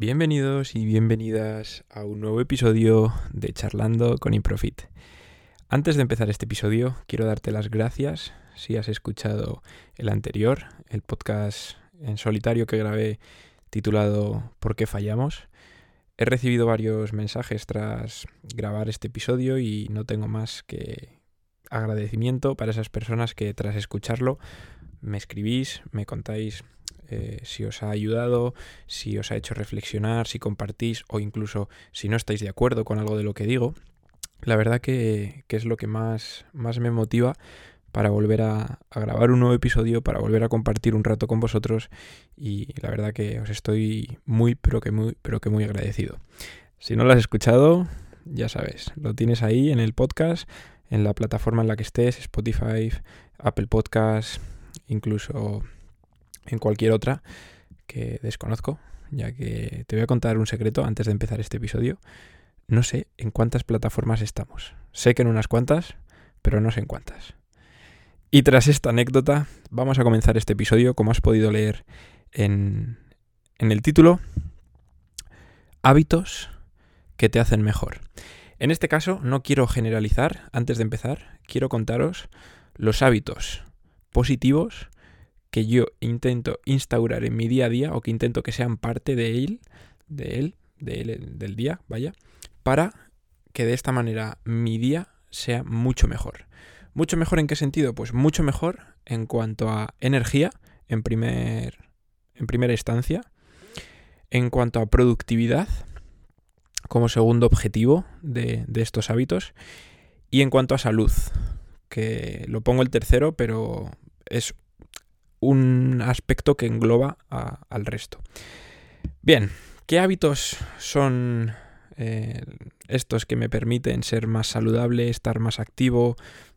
Bienvenidos y bienvenidas a un nuevo episodio de Charlando con Improfit. Antes de empezar este episodio, quiero darte las gracias si has escuchado el anterior, el podcast en solitario que grabé titulado ¿Por qué fallamos? He recibido varios mensajes tras grabar este episodio y no tengo más que agradecimiento para esas personas que tras escucharlo me escribís, me contáis eh, si os ha ayudado, si os ha hecho reflexionar, si compartís o incluso si no estáis de acuerdo con algo de lo que digo. La verdad que, es lo que más, más me motiva para volver a, grabar un nuevo episodio, para volver a compartir un rato con vosotros y la verdad que os estoy muy, pero que muy, pero que muy agradecido. Si no lo has escuchado, ya sabes, lo tienes ahí en el podcast, en la plataforma en la que estés, Spotify, Apple Podcast, incluso en cualquier otra que desconozco, ya que te voy a contar un secreto antes de empezar este episodio. No sé en cuántas plataformas estamos. Sé que en unas cuantas, pero no sé en cuántas. Y tras esta anécdota, vamos a comenzar este episodio, como has podido leer en, en el título, hábitos que te hacen mejor. En este caso, no quiero generalizar, antes de empezar, quiero contaros los hábitos positivos que yo intento instaurar en mi día a día o que intento que sean parte de él, de él, de él, del día, vaya, para que de esta manera mi día sea mucho mejor. ¿Mucho mejor en qué sentido? Pues mucho mejor en cuanto a energía, en, primer, en primera instancia, en cuanto a productividad, como segundo objetivo de, de estos hábitos, y en cuanto a salud, que lo pongo el tercero, pero es un aspecto que engloba al resto. Bien, ¿qué hábitos son eh, estos que me permiten ser más saludable, estar más activo,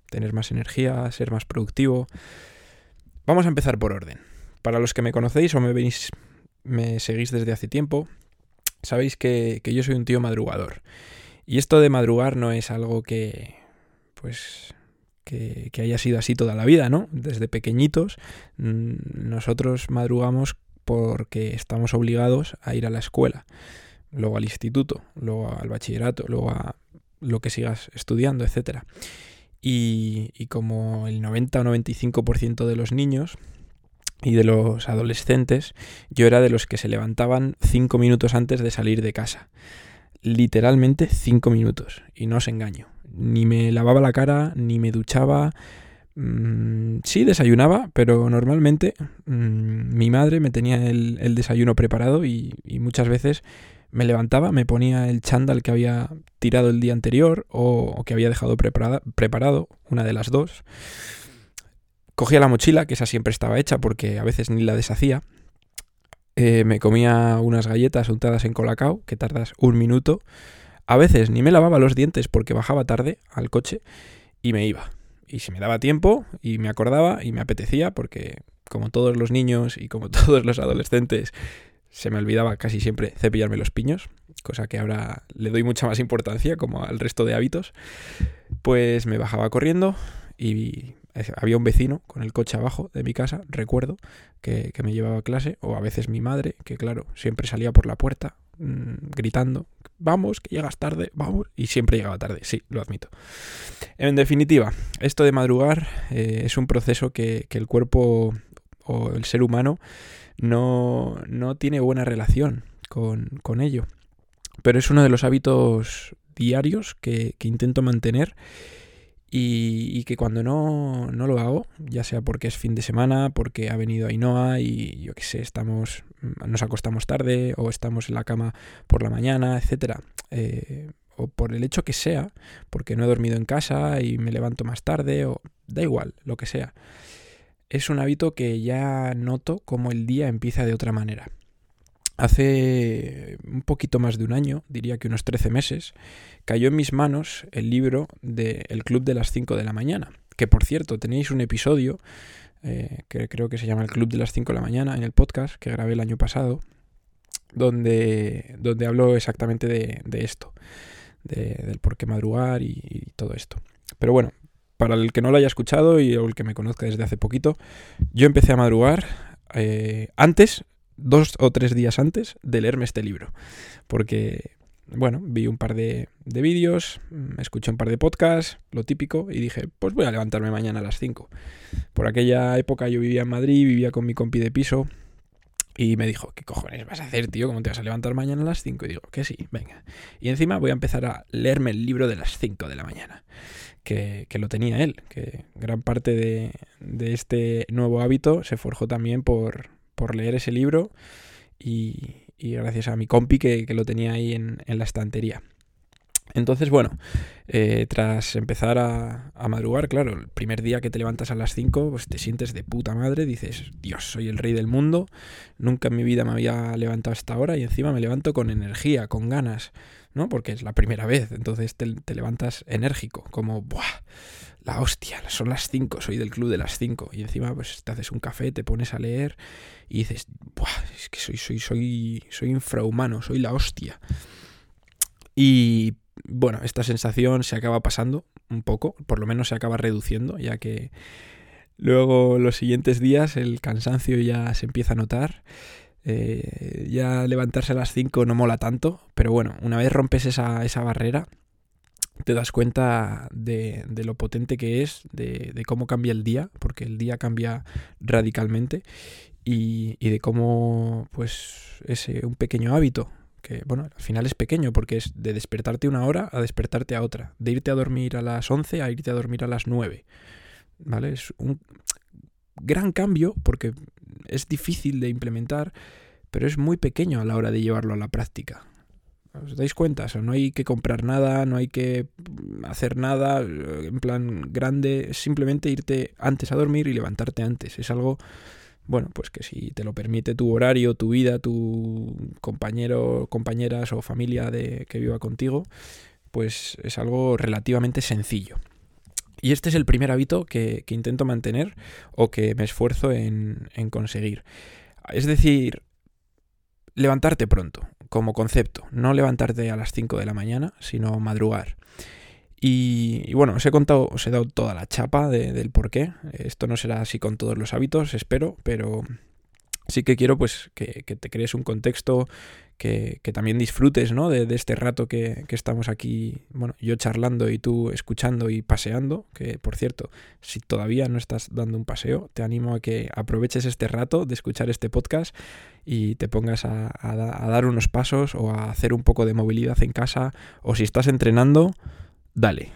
tener más energía, ser más productivo? Vamos a empezar por orden. Para los que me conocéis o me me seguís desde hace tiempo, sabéis que, que yo soy un tío madrugador. Y esto de madrugar no es algo que, pues, que, haya sido así toda la vida, ¿no? Desde pequeñitos mm, nosotros madrugamos porque estamos obligados a ir a la escuela, luego al instituto, luego al bachillerato, luego a lo que sigas estudiando, etc. Y, como el 90 o 95% de los niños y de los adolescentes, yo era de los que se levantaban cinco minutos antes de salir de casa. Literalmente cinco minutos, y no os engaño ni me lavaba la cara, ni me duchaba. Mm, sí, desayunaba, pero normalmente mm, mi madre me tenía el, desayuno preparado y, muchas veces me levantaba, me ponía el chándal que había tirado el día anterior o, que había dejado preparado, una de las dos. Cogía la mochila, que esa siempre estaba hecha porque a veces ni la deshacía. Eh, me comía unas galletas untadas en colacao, que tardas un minuto. A veces ni me lavaba los dientes porque bajaba tarde al coche y me iba. Y si me daba tiempo y me acordaba y me apetecía, porque como todos los niños y como todos los adolescentes, se me olvidaba casi siempre cepillarme los piños, cosa que ahora le doy mucha más importancia como al resto de hábitos, pues me bajaba corriendo y había un vecino con el coche abajo de mi casa, recuerdo, que, que me llevaba a clase, o a veces mi madre, que claro, siempre salía por la puerta Mm, gritando, vamos, que llegas tarde, vamos, y siempre llegaba tarde, sí, lo admito. En definitiva, esto de madrugar eh, es un proceso que, el cuerpo o el ser humano no, tiene buena relación con, ello, pero es uno de los hábitos diarios que, que intento mantener y, que cuando no, no, lo hago, ya sea porque es fin de semana, porque ha venido Ainhoa y yo qué sé, estamos, nos acostamos tarde o estamos en la cama por la mañana, etcétera, eh, o por el hecho que sea, porque no he dormido en casa y me levanto más tarde, o da igual, lo que sea. Es un hábito que ya noto como el día empieza de otra manera. Hace un poquito más de un año, diría que unos 13 meses, cayó en mis manos el libro de El Club de las 5 de la mañana, que por cierto tenéis un episodio eh, que creo que se llama El Club de las 5 de la mañana en el podcast que grabé el año pasado, donde, donde hablo exactamente de, esto, del por qué madrugar y, todo esto. Pero bueno, para el que no lo haya escuchado y el que me conozca desde hace poquito, yo empecé a madrugar eh, antes dos o tres días antes de leerme este libro. Porque, bueno, vi un par de, de vídeos, mm, escuché un par de podcasts, lo típico, y dije, pues voy a levantarme mañana a las 5. Por aquella época yo vivía en Madrid, vivía con mi compi de piso, y me dijo, ¿qué cojones vas a hacer, tío? ¿Cómo te vas a levantar mañana a las 5? Y digo, que sí, venga. Y encima voy a empezar a leerme el libro de las 5 de la mañana, que, que lo tenía él, que gran parte de, de, este nuevo hábito se forjó también por, por leer ese libro y, gracias a mi compi que, lo tenía ahí en, la estantería. Entonces, bueno, eh, tras empezar a, a, madrugar, claro, el primer día que te levantas a las 5, pues te sientes de puta madre, dices, Dios, soy el rey del mundo, nunca en mi vida me había levantado a esta hora y encima me levanto con energía, con ganas, ¿no? Porque es la primera vez, entonces te, levantas enérgico, como, ¡buah! La hostia, son las 5, soy del club de las 5 y encima pues te haces un café, te pones a leer y dices, ¡buah! Es que soy, soy, soy, soy infrahumano, soy la hostia. Y bueno, esta sensación se acaba pasando un poco, por lo menos se acaba reduciendo, ya que luego los siguientes días el cansancio ya se empieza a notar. Eh, ya levantarse a las 5 no mola tanto, pero bueno, una vez rompes esa, esa barrera, te das cuenta de, de lo potente que es, de, de, cómo cambia el día, porque el día cambia radicalmente, y, y de cómo pues ese un pequeño hábito que bueno, al final es pequeño porque es de despertarte una hora a despertarte a otra, de irte a dormir a las 11 a irte a dormir a las 9. ¿Vale? Es un gran cambio porque es difícil de implementar, pero es muy pequeño a la hora de llevarlo a la práctica. ¿Os dais cuenta? No hay que comprar nada, no hay que hacer nada en plan grande, es simplemente irte antes a dormir y levantarte antes. Es algo bueno, pues que si te lo permite tu horario, tu vida, tu compañero, compañeras o familia de, que viva contigo, pues es algo relativamente sencillo. Y este es el primer hábito que, que intento mantener o que me esfuerzo en, en conseguir. Es decir, levantarte pronto, como concepto. No levantarte a las 5 de la mañana, sino madrugar. Y, bueno, os he contado, os he dado toda la chapa de, del por qué. Esto no será así con todos los hábitos, espero, pero sí que quiero pues que, que te crees un contexto, que, también disfrutes ¿no? de, este rato que, que, estamos aquí, bueno, yo charlando y tú escuchando y paseando, que por cierto, si todavía no estás dando un paseo, te animo a que aproveches este rato de escuchar este podcast y te pongas a, a, a dar unos pasos o a hacer un poco de movilidad en casa, o si estás entrenando, dale.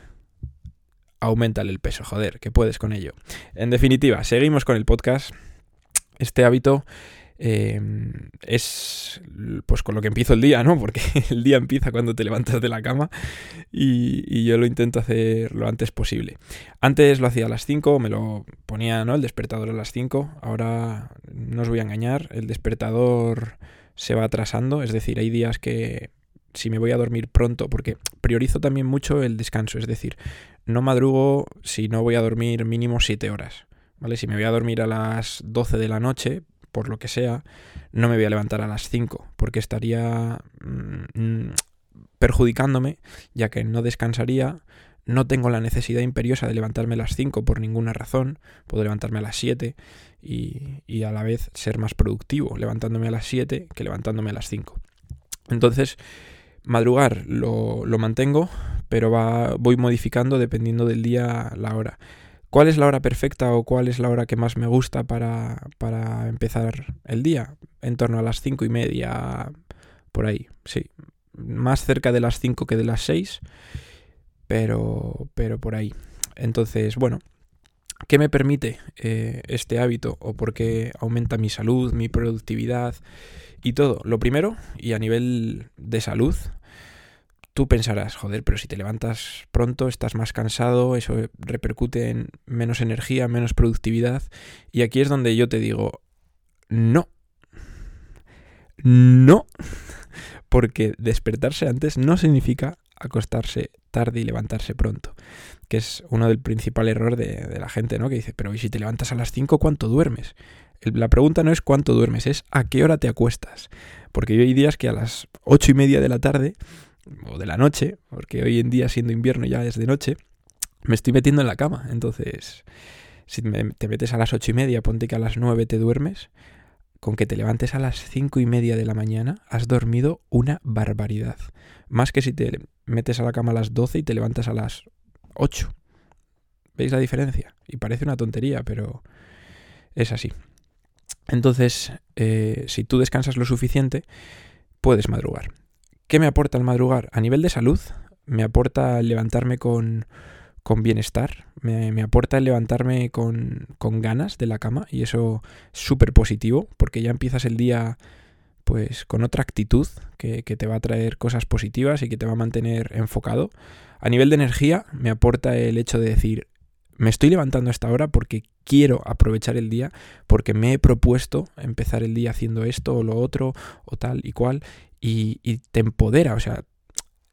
Aumentale el peso, joder, que puedes con ello. En definitiva, seguimos con el podcast. Este hábito eh, es pues con lo que empiezo el día, ¿no? Porque el día empieza cuando te levantas de la cama y, y, yo lo intento hacer lo antes posible. Antes lo hacía a las 5, me lo ponía, ¿no? El despertador a las 5. Ahora no os voy a engañar, el despertador se va atrasando, es decir, hay días que si me voy a dormir pronto, porque priorizo también mucho el descanso, es decir, no madrugo si no voy a dormir mínimo 7 horas, ¿vale? Si me voy a dormir a las 12 de la noche, por lo que sea, no me voy a levantar a las 5, porque estaría mmm, perjudicándome, ya que no descansaría, no tengo la necesidad imperiosa de levantarme a las 5 por ninguna razón, puedo levantarme a las 7 y, y a la vez ser más productivo levantándome a las 7 que levantándome a las 5. Entonces, madrugar lo, lo mantengo, pero va, voy modificando dependiendo del día la hora. ¿Cuál es la hora perfecta o cuál es la hora que más me gusta para, para empezar el día? En torno a las cinco y media, por ahí, sí. Más cerca de las 5 que de las 6, pero, pero por ahí. Entonces, bueno, ¿qué me permite eh, este hábito o por qué aumenta mi salud, mi productividad? Y todo, lo primero, y a nivel de salud, tú pensarás, joder, pero si te levantas pronto, estás más cansado, eso repercute en menos energía, menos productividad. Y aquí es donde yo te digo, no. No. Porque despertarse antes no significa acostarse tarde y levantarse pronto. Que es uno del principal error de, de la gente, ¿no? Que dice, pero ¿y si te levantas a las 5, cuánto duermes? La pregunta no es cuánto duermes, es a qué hora te acuestas. Porque yo hay días que a las ocho y media de la tarde, o de la noche, porque hoy en día siendo invierno ya es de noche, me estoy metiendo en la cama. Entonces, si te metes a las ocho y media, ponte que a las nueve te duermes, con que te levantes a las cinco y media de la mañana, has dormido una barbaridad. Más que si te metes a la cama a las 12 y te levantas a las 8. ¿Veis la diferencia? Y parece una tontería, pero es así. Entonces, eh, si tú descansas lo suficiente, puedes madrugar. ¿Qué me aporta el madrugar? A nivel de salud, me aporta levantarme con, con bienestar, me, aporta el levantarme con, con, ganas de la cama y eso es súper positivo porque ya empiezas el día pues con otra actitud que, que, te va a traer cosas positivas y que te va a mantener enfocado. A nivel de energía me aporta el hecho de decir me estoy levantando a esta hora porque quiero aprovechar el día, porque me he propuesto empezar el día haciendo esto o lo otro o tal y cual, y, te empodera, o sea,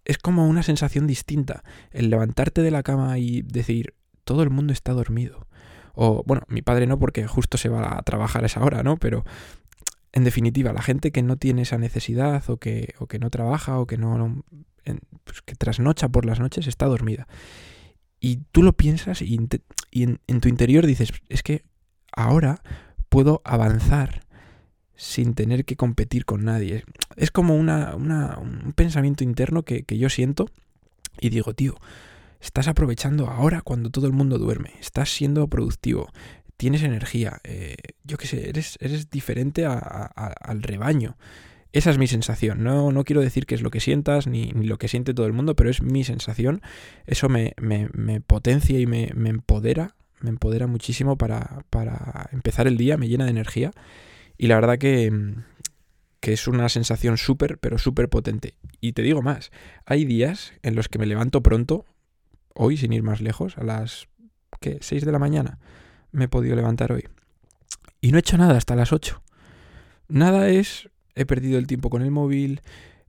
es como una sensación distinta el levantarte de la cama y decir, todo el mundo está dormido. O, bueno, mi padre no porque justo se va a trabajar a esa hora, ¿no? Pero, en definitiva, la gente que no tiene esa necesidad o que, o que no trabaja o que no... Pues que trasnocha por las noches está dormida. Y tú lo piensas y, en, tu interior dices, es que ahora puedo avanzar sin tener que competir con nadie. Es como una, un pensamiento interno que, yo siento y digo, tío, estás aprovechando ahora cuando todo el mundo duerme, estás siendo productivo, tienes energía, eh, yo qué sé, eres, eres diferente al rebaño. Esa es mi sensación. No, no quiero decir que es lo que sientas ni, lo que siente todo el mundo, pero es mi sensación. Eso me, potencia y me, empodera. Me empodera muchísimo para, empezar el día, me llena de energía. Y la verdad que, que es una sensación súper, pero súper potente. Y te digo más, hay días en los que me levanto pronto, hoy sin ir más lejos, a las ¿qué? 6 de la mañana me he podido levantar hoy. Y no he hecho nada hasta las 8. Nada es he perdido el tiempo con el móvil,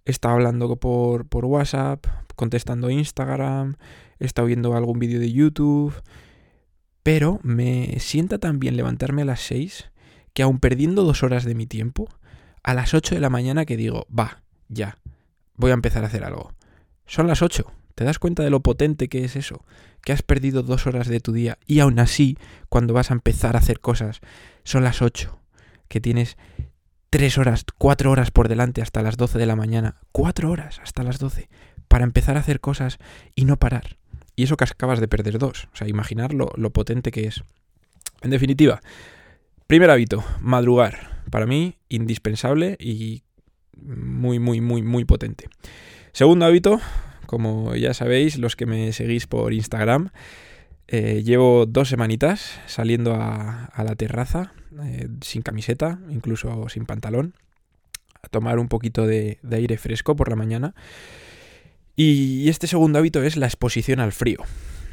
he estado hablando por, por WhatsApp, contestando Instagram, he estado viendo algún vídeo de YouTube, pero me sienta tan bien levantarme a las 6 que aun perdiendo dos horas de mi tiempo, a las 8 de la mañana que digo, va, ya, voy a empezar a hacer algo. Son las 8. ¿Te das cuenta de lo potente que es eso? Que has perdido dos horas de tu día y aún así, cuando vas a empezar a hacer cosas, son las 8. Que tienes tres horas, cuatro horas por delante hasta las 12 de la mañana, cuatro horas hasta las 12, para empezar a hacer cosas y no parar. Y eso que acabas de perder dos. O sea, imaginar lo, potente que es. En definitiva, primer hábito, madrugar. Para mí, indispensable y muy, muy, muy, muy potente. Segundo hábito, como ya sabéis, los que me seguís por Instagram, eh, llevo dos semanitas saliendo a la terraza eh, sin camiseta, incluso sin pantalón, a tomar un poquito de, aire fresco por la mañana. Y este segundo hábito es la exposición al frío.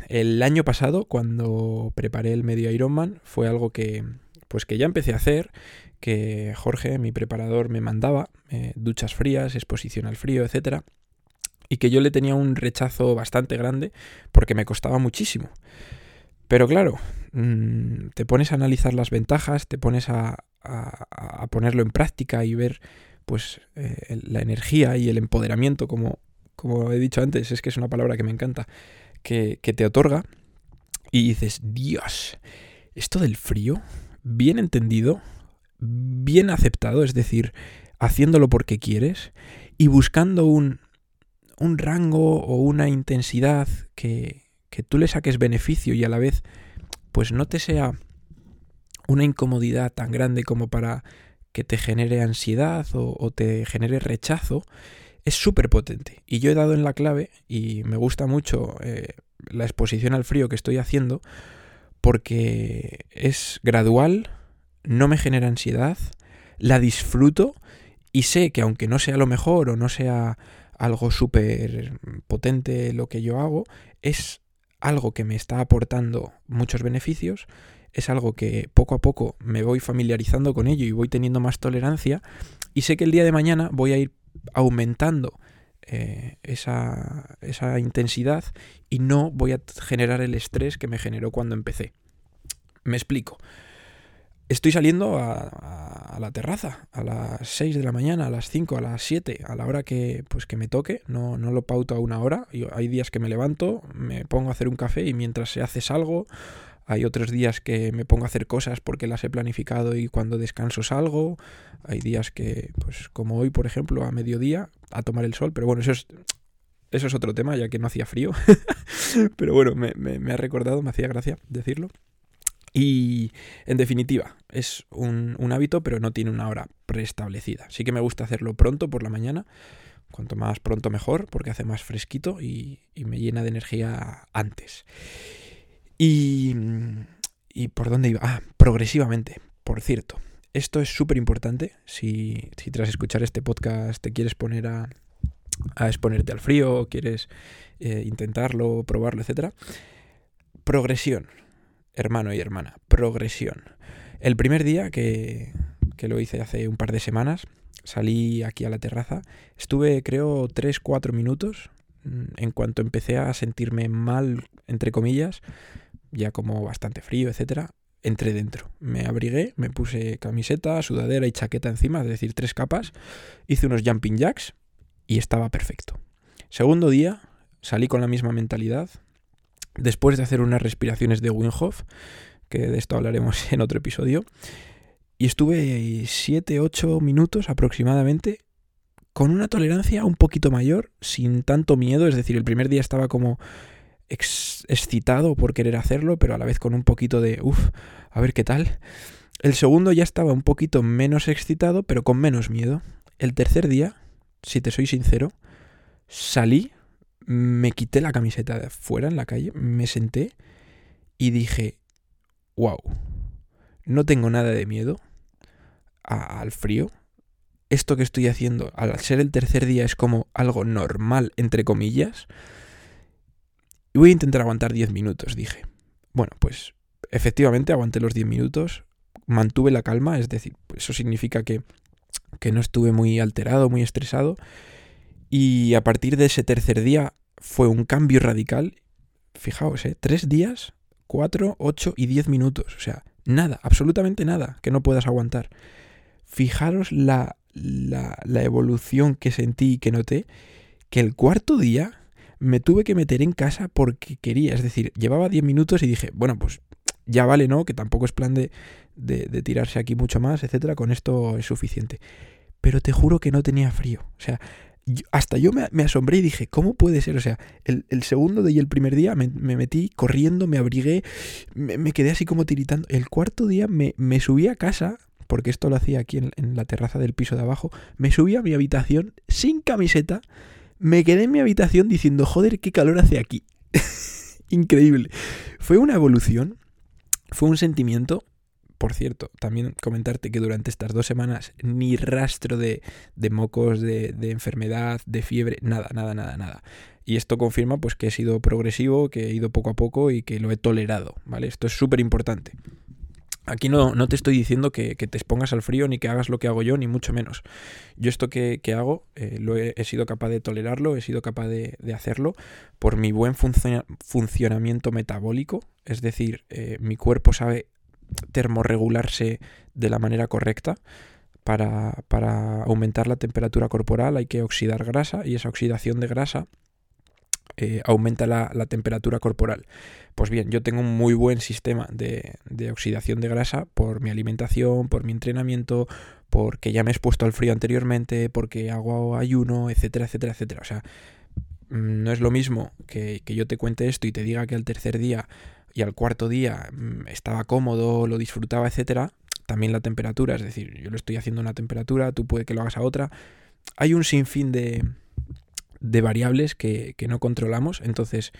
El año pasado, cuando preparé el medio Ironman, fue algo que, pues que ya empecé a hacer, que Jorge, mi preparador, me mandaba, eh, duchas frías, exposición al frío, etc. Y que yo le tenía un rechazo bastante grande porque me costaba muchísimo. Pero claro, mm, te pones a analizar las ventajas, te pones a, ponerlo en práctica y ver pues eh, la energía y el empoderamiento, como, como he dicho antes, es que es una palabra que me encanta, que, que te otorga. Y dices, Dios, esto del frío, bien entendido, bien aceptado, es decir, haciéndolo porque quieres y buscando un, un rango o una intensidad que, que tú le saques beneficio y a la vez pues no te sea una incomodidad tan grande como para que te genere ansiedad o, te genere rechazo, es súper potente. Y yo he dado en la clave y me gusta mucho eh, la exposición al frío que estoy haciendo porque es gradual, no me genera ansiedad, la disfruto y sé que aunque no sea lo mejor o no sea algo súper potente lo que yo hago, es algo que me está aportando muchos beneficios, es algo que poco a poco me voy familiarizando con ello y voy teniendo más tolerancia y sé que el día de mañana voy a ir aumentando eh, esa, esa intensidad y no voy a generar el estrés que me generó cuando empecé. Me explico. Estoy saliendo a, la terraza a las 6 de la mañana, a las 5, a las 7, a la hora que, pues, que me toque. No, no lo pauto a una hora. hay días que me levanto, me pongo a hacer un café y mientras se hace salgo Hay otros días que me pongo a hacer cosas porque las he planificado y cuando descanso salgo. Hay días que, pues como hoy, por ejemplo, a mediodía, a tomar el sol. Pero bueno, eso es, eso es otro tema, ya que no hacía frío. Pero bueno, me, ha recordado, me hacía gracia decirlo. Y en definitiva, es un, hábito, pero no tiene una hora preestablecida. Sí que me gusta hacerlo pronto por la mañana. Cuanto más pronto mejor, porque hace más fresquito y, me llena de energía antes. Y, ¿Y por dónde iba? Ah, progresivamente, por cierto. Esto es súper importante. Si, si tras escuchar este podcast te quieres poner a, a exponerte al frío, quieres eh, intentarlo, probarlo, etc. Progresión, hermano y hermana, progresión. El primer día que, que lo hice hace un par de semanas, salí aquí a la terraza, estuve creo 3-4 minutos mm, en cuanto empecé a sentirme mal, entre comillas, ya como bastante frío, etcétera, entré dentro. Me abrigué, me puse camiseta, sudadera y chaqueta encima, es decir, tres capas, hice unos jumping jacks y estaba perfecto. Segundo día, salí con la misma mentalidad. Después de hacer unas respiraciones de Wim que de esto hablaremos en otro episodio, y estuve 7-8 minutos aproximadamente con una tolerancia un poquito mayor, sin tanto miedo, es decir, el primer día estaba como excitado por querer hacerlo, pero a la vez con un poquito de, uff, a ver qué tal. El segundo ya estaba un poquito menos excitado, pero con menos miedo. El tercer día si te soy sincero, salí, me quité la camiseta de afuera en la calle, me senté y dije, wow, no tengo nada de miedo al frío. Esto que estoy haciendo, al ser el tercer día, es como algo normal, entre comillas. Y voy a intentar aguantar 10 minutos, dije. Bueno, pues efectivamente aguanté los 10 minutos, mantuve la calma, es decir, eso significa que que no estuve muy alterado, muy estresado. Y a partir de ese tercer día fue un cambio radical. Fijaos, ¿eh? Tres días, cuatro, ocho y diez minutos. O sea, nada, absolutamente nada que no puedas aguantar. Fijaros la, la, la evolución que sentí y que noté, que el cuarto día me tuve que meter en casa porque quería. Es decir, llevaba diez minutos y dije, bueno, pues ya vale, ¿no? Que tampoco es plan de, de, tirarse aquí mucho más, etcétera. Con esto es suficiente. Pero te juro que no tenía frío. O sea, hasta yo me, asombré y dije, ¿cómo puede ser? O sea, el, segundo día y el primer día me, metí corriendo, me abrigué, me, quedé así como tiritando. El cuarto día me, subí a casa, porque esto lo hacía aquí en, en, la terraza del piso de abajo, me subí a mi habitación sin camiseta, me quedé en mi habitación diciendo, joder, qué calor hace aquí. Increíble. Fue una evolución fue un sentimiento, por cierto, también comentarte que durante estas dos semanas ni rastro de, mocos, de, enfermedad, de fiebre, nada, nada, nada, nada. Y esto confirma pues que he sido progresivo, que he ido poco a poco y que lo he tolerado, ¿vale? Esto es súper importante. Aquí no, no, te estoy diciendo que, te expongas al frío ni que hagas lo que hago yo, ni mucho menos. Yo esto que, hago eh, lo he, sido capaz de tolerarlo, he sido capaz de, hacerlo por mi buen funcionamiento metabólico, es decir, eh, mi cuerpo sabe termorregularse de la manera correcta. Para, para aumentar la temperatura corporal hay que oxidar grasa y esa oxidación de grasa eh, aumenta la, temperatura corporal. Pues bien, yo tengo un muy buen sistema de, oxidación de grasa por mi alimentación, por mi entrenamiento, porque ya me he expuesto al frío anteriormente, porque hago ayuno, etcétera, etcétera, etcétera. O sea, no es lo mismo que, yo te cuente esto y te diga que al tercer día y al cuarto día mm, estaba cómodo, lo disfrutaba, etcétera. También la temperatura, es decir, yo lo estoy haciendo a una temperatura, tú puede que lo hagas a otra. Hay un sinfín de, de variables que, no controlamos. Entonces,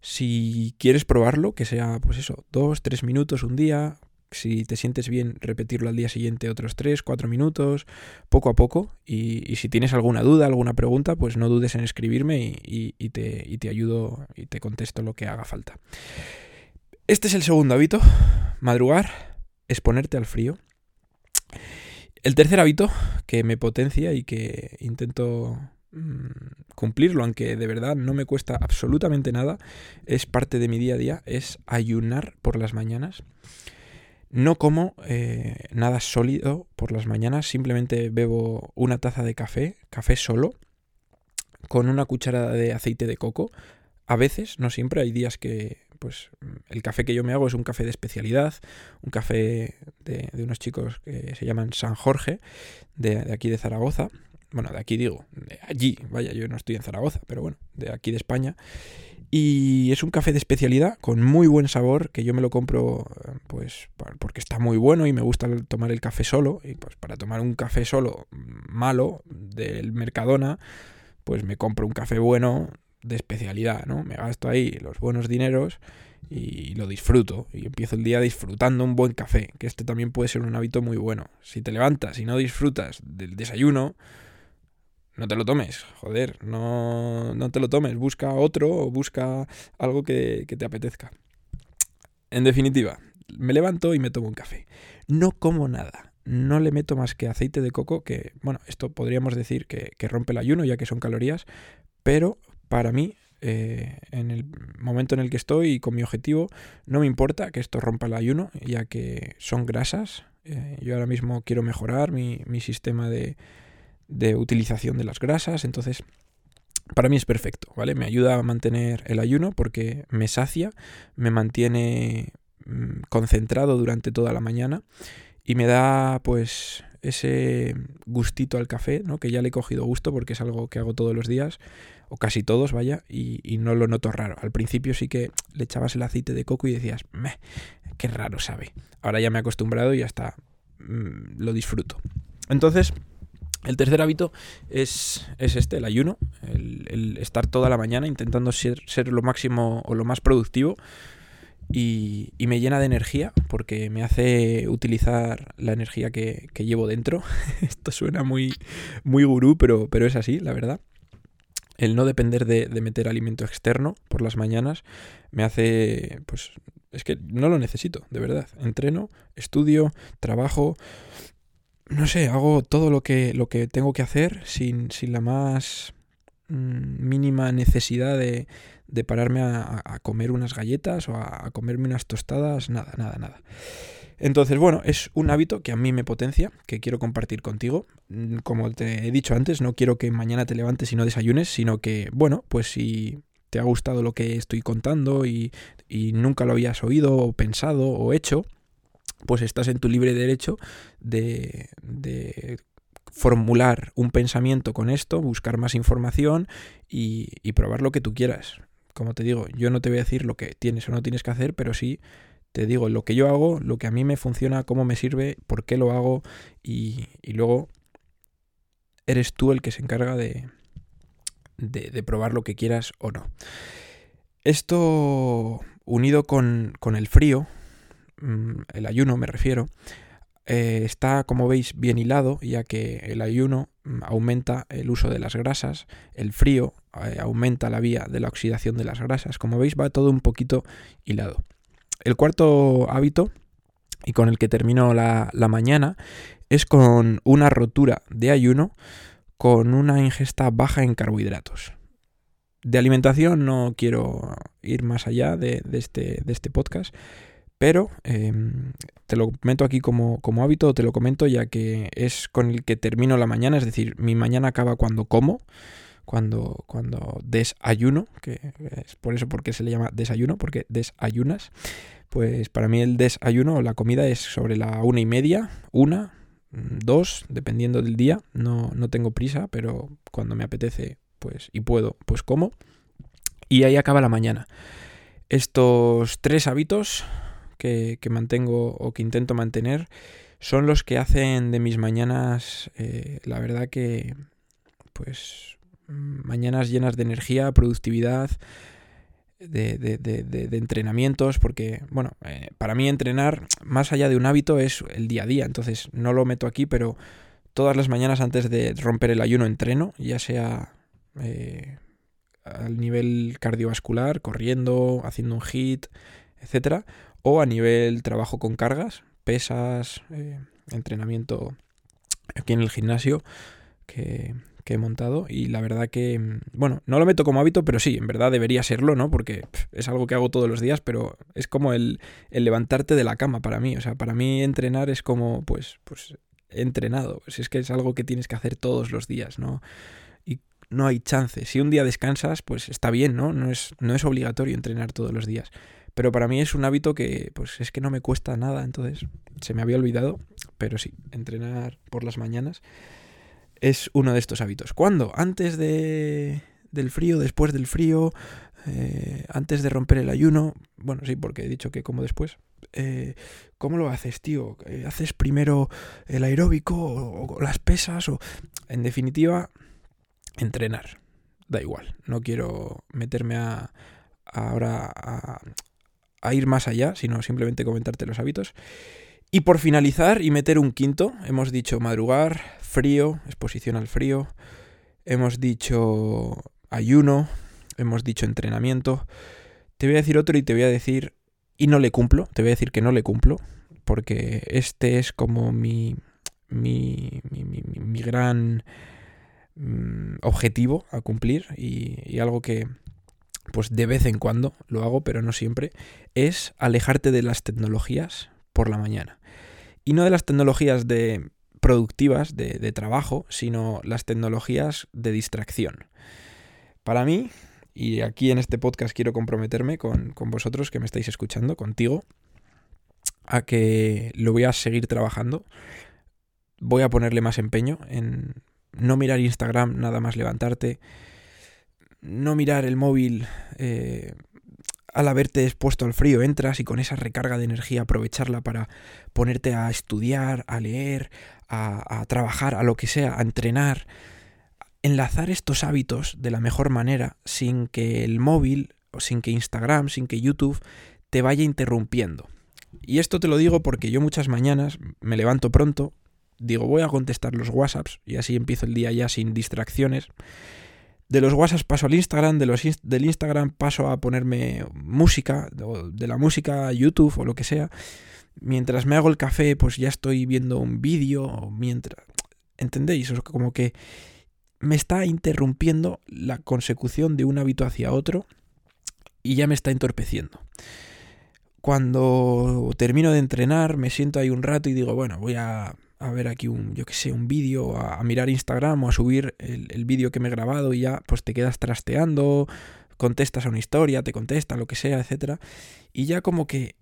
si quieres probarlo, que sea, pues eso, dos, tres minutos un día. Si te sientes bien, repetirlo al día siguiente otros tres, cuatro minutos, poco a poco. Y, si tienes alguna duda, alguna pregunta, pues no dudes en escribirme y, te, y te ayudo y te contesto lo que haga falta. Este es el segundo hábito, madrugar, exponerte al frío. El tercer hábito que me potencia y que intento Mm, cumplirlo, aunque de verdad no me cuesta absolutamente nada, es parte de mi día a día, es ayunar por las mañanas. No como eh, nada sólido por las mañanas, simplemente bebo una taza de café, café solo, con una cucharada de aceite de coco. A veces, no siempre, hay días que pues el café que yo me hago es un café de especialidad, un café de, unos chicos que se llaman San Jorge, de, de, aquí de Zaragoza. Bueno, de aquí digo, de allí, vaya, yo no estoy en Zaragoza, pero bueno, de aquí de España. Y es un café de especialidad con muy buen sabor, que yo me lo compro pues porque está muy bueno y me gusta tomar el café solo. Y pues para tomar un café solo malo del Mercadona, pues me compro un café bueno de especialidad, ¿no? Me gasto ahí los buenos dineros y lo disfruto. Y empiezo el día disfrutando un buen café, que este también puede ser un hábito muy bueno. Si te levantas y no disfrutas del desayuno, no te lo tomes, joder, no, no te lo tomes, busca otro o busca algo que, que, te apetezca. En definitiva, me levanto y me tomo un café. No como nada, no le meto más que aceite de coco, que, bueno, esto podríamos decir que, que rompe el ayuno, ya que son calorías, pero para mí, eh, en el momento en el que estoy y con mi objetivo, no me importa que esto rompa el ayuno, ya que son grasas. Eh, yo ahora mismo quiero mejorar mi, mi sistema de de utilización de las grasas, entonces para mí es perfecto, ¿vale? Me ayuda a mantener el ayuno porque me sacia, me mantiene mm, concentrado durante toda la mañana y me da pues ese gustito al café, ¿no? Que ya le he cogido gusto porque es algo que hago todos los días, o casi todos, vaya, y, no lo noto raro. Al principio sí que le echabas el aceite de coco y decías, Meh, qué raro sabe. Ahora ya me he acostumbrado y hasta mm, lo disfruto. Entonces, el tercer hábito es, este, el ayuno, el, estar toda la mañana intentando ser, ser, lo máximo o lo más productivo y, me llena de energía porque me hace utilizar la energía que, llevo dentro. Esto suena muy, muy gurú, pero, pero es así, la verdad. El no depender de, de meter alimento externo por las mañanas me hace, pues, es que no lo necesito, de verdad. Entreno, estudio, trabajo, no sé, hago todo lo que, lo que tengo que hacer sin, sin la más mm, mínima necesidad de, de pararme a, comer unas galletas o a, comerme unas tostadas, nada, nada, nada. Entonces, bueno, es un hábito que a mí me potencia, que quiero compartir contigo. Mm, como te he dicho antes, no quiero que mañana te levantes y no desayunes, sino que, bueno, pues si te ha gustado lo que estoy contando y, y nunca lo habías oído o pensado o hecho, pues estás en tu libre derecho de, formular un pensamiento con esto, buscar más información y, y, probar lo que tú quieras. Como te digo, yo no te voy a decir lo que tienes o no tienes que hacer, pero sí te digo lo que yo hago, lo que a mí me funciona, cómo me sirve, por qué lo hago y, y luego eres tú el que se encarga de, de, de, probar lo que quieras o no. Esto unido con, con el frío, el ayuno me refiero, eh, está, como veis, bien hilado, ya que el ayuno mm, aumenta el uso de las grasas, el frío eh, aumenta la vía de la oxidación de las grasas. Como veis, va todo un poquito hilado. El cuarto hábito, y con el que termino la, la mañana, es con una rotura de ayuno con una ingesta baja en carbohidratos. De alimentación no quiero ir más allá de, de, este, de este podcast, pero em, te lo comento aquí como, como hábito, te lo comento ya que es con el que termino la mañana, es decir, mi mañana acaba cuando como, cuando, cuando desayuno, que es por eso porque se le llama desayuno, porque desayunas. Pues para mí el desayuno la comida es sobre la una y media, una, dos, dependiendo del día. No, no tengo prisa, pero cuando me apetece pues y puedo, pues como. Y ahí acaba la mañana. Estos tres hábitos que, mantengo o que intento mantener son los que hacen de mis mañanas, eh, la verdad que, pues, mañanas llenas de energía, productividad, de, entrenamientos, porque, bueno, eh, para mí entrenar, más allá de un hábito, es el día a día, entonces no lo meto aquí, pero todas las mañanas antes de romper el ayuno entreno, ya sea eh, al nivel cardiovascular, corriendo, haciendo un hit, etcétera, o a nivel trabajo con cargas, pesas, eh, entrenamiento aquí en el gimnasio que, he montado y la verdad que, mm, bueno, no lo meto como hábito, pero sí, en verdad debería serlo, ¿no? Porque es algo que hago todos los días, pero es como el, levantarte de la cama para mí, o sea, para mí entrenar es como, pues, pues, entrenado, si es que es algo que tienes que hacer todos los días, ¿no? Y no hay chance, si un día descansas, pues está bien, ¿no? No es, no es obligatorio entrenar todos los días Pero para mí es un hábito que, pues es que no me cuesta nada, entonces se me había olvidado, pero sí, entrenar por las mañanas es uno de estos hábitos. ¿Cuándo? Antes de, del frío, después del frío, eh, antes de romper el ayuno. Bueno, sí, porque he dicho que como después. Eh, ¿Cómo lo haces, tío? Eh, ¿Haces primero el aeróbico o, las pesas? O... En definitiva, entrenar. Da igual. No quiero meterme a, ahora a, a ir más allá, sino simplemente comentarte los hábitos. Y por finalizar y meter un quinto, hemos dicho madrugar, frío, exposición al frío, hemos dicho ayuno, hemos dicho entrenamiento. Te voy a decir otro y te voy a decir, y no le cumplo, te voy a decir que no le cumplo, porque este es como mi, mi, mi, mi, gran mm, objetivo a cumplir y, y algo que pues de vez en cuando lo hago, pero no siempre, es alejarte de las tecnologías por la mañana. Y no de las tecnologías de productivas de, trabajo, sino las tecnologías de distracción. Para mí, y aquí en este podcast quiero comprometerme con, con vosotros que me estáis escuchando, contigo, a que lo voy a seguir trabajando. Voy a ponerle más empeño en no mirar Instagram nada más levantarte, no mirar el móvil eh, al haberte expuesto al frío, entras y con esa recarga de energía aprovecharla para ponerte a estudiar, a leer, a, a trabajar, a lo que sea, a entrenar, enlazar estos hábitos de la mejor manera sin que el móvil o sin que Instagram, sin que YouTube te vaya interrumpiendo. Y esto te lo digo porque yo muchas mañanas me levanto pronto, digo voy a contestar los WhatsApps y así empiezo el día ya sin distracciones. De los WhatsApps paso al Instagram, de los del Instagram paso a ponerme música, de la música a YouTube o lo que sea. Mientras me hago el café, pues ya estoy viendo un vídeo, mientras... ¿Entendéis? O como que me está interrumpiendo la consecución de un hábito hacia otro y ya me está entorpeciendo. Cuando termino de entrenar, me siento ahí un rato y digo, bueno, voy a, a ver aquí un, yo qué sé, un vídeo, a, mirar Instagram o a subir el, el vídeo que me he grabado y ya pues te quedas trasteando, contestas a una historia, te contesta, lo que sea, etcétera, y ya como que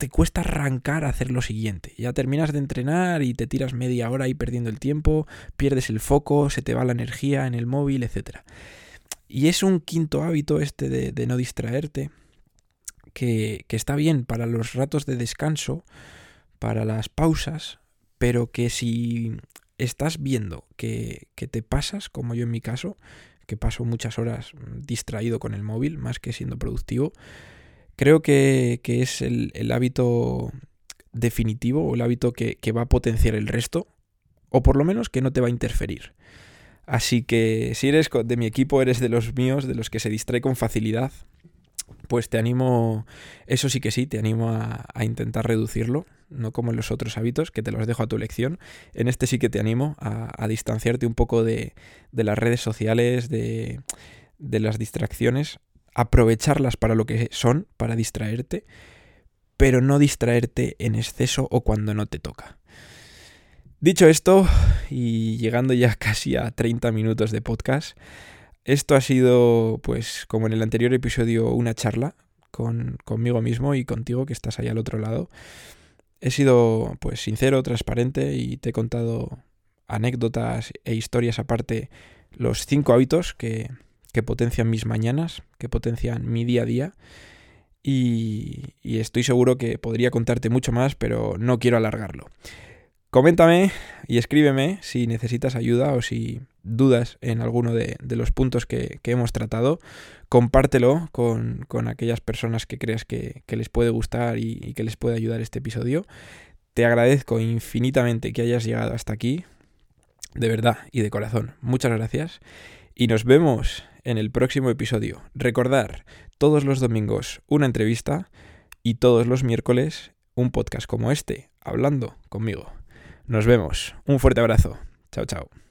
te cuesta arrancar a hacer lo siguiente. Ya terminas de entrenar y te tiras media hora ahí perdiendo el tiempo, pierdes el foco, se te va la energía en el móvil, etc. Y es un quinto hábito este de, de no distraerte, que, que, está bien para los ratos de descanso, para las pausas, pero que si estás viendo que, que te pasas, como yo en mi caso, que paso muchas horas distraído con el móvil, más que siendo productivo, Creo que, que es el, el, hábito definitivo o el hábito que, que va a potenciar el resto, o por lo menos que no te va a interferir. Así que si eres de mi equipo, eres de los míos, de los que se distrae con facilidad, pues te animo, eso sí que sí, te animo a, intentar reducirlo, no como en los otros hábitos, que te los dejo a tu elección. En este sí que te animo a, distanciarte un poco de, de, las redes sociales, de, de las distracciones, aprovecharlas para lo que son, para distraerte, pero no distraerte en exceso o cuando no te toca. Dicho esto, y llegando ya casi a 30 minutos de podcast, esto ha sido, pues, como en el anterior episodio, una charla con, conmigo mismo y contigo que estás ahí al otro lado. He sido, pues, sincero, transparente y te he contado anécdotas e historias aparte, los cinco hábitos que, que potencian mis mañanas, que potencian mi día a día. Y, y, estoy seguro que podría contarte mucho más, pero no quiero alargarlo. Coméntame y escríbeme si necesitas ayuda o si dudas en alguno de, de los puntos que, que, hemos tratado. Compártelo con, con, aquellas personas que creas que, que les puede gustar y, y que les puede ayudar este episodio. Te agradezco infinitamente que hayas llegado hasta aquí. De verdad y de corazón. Muchas gracias. Y nos vemos en el próximo episodio. Recordar, todos los domingos una entrevista y todos los miércoles un podcast como este, hablando conmigo. Nos vemos. Un fuerte abrazo. Chao, chao.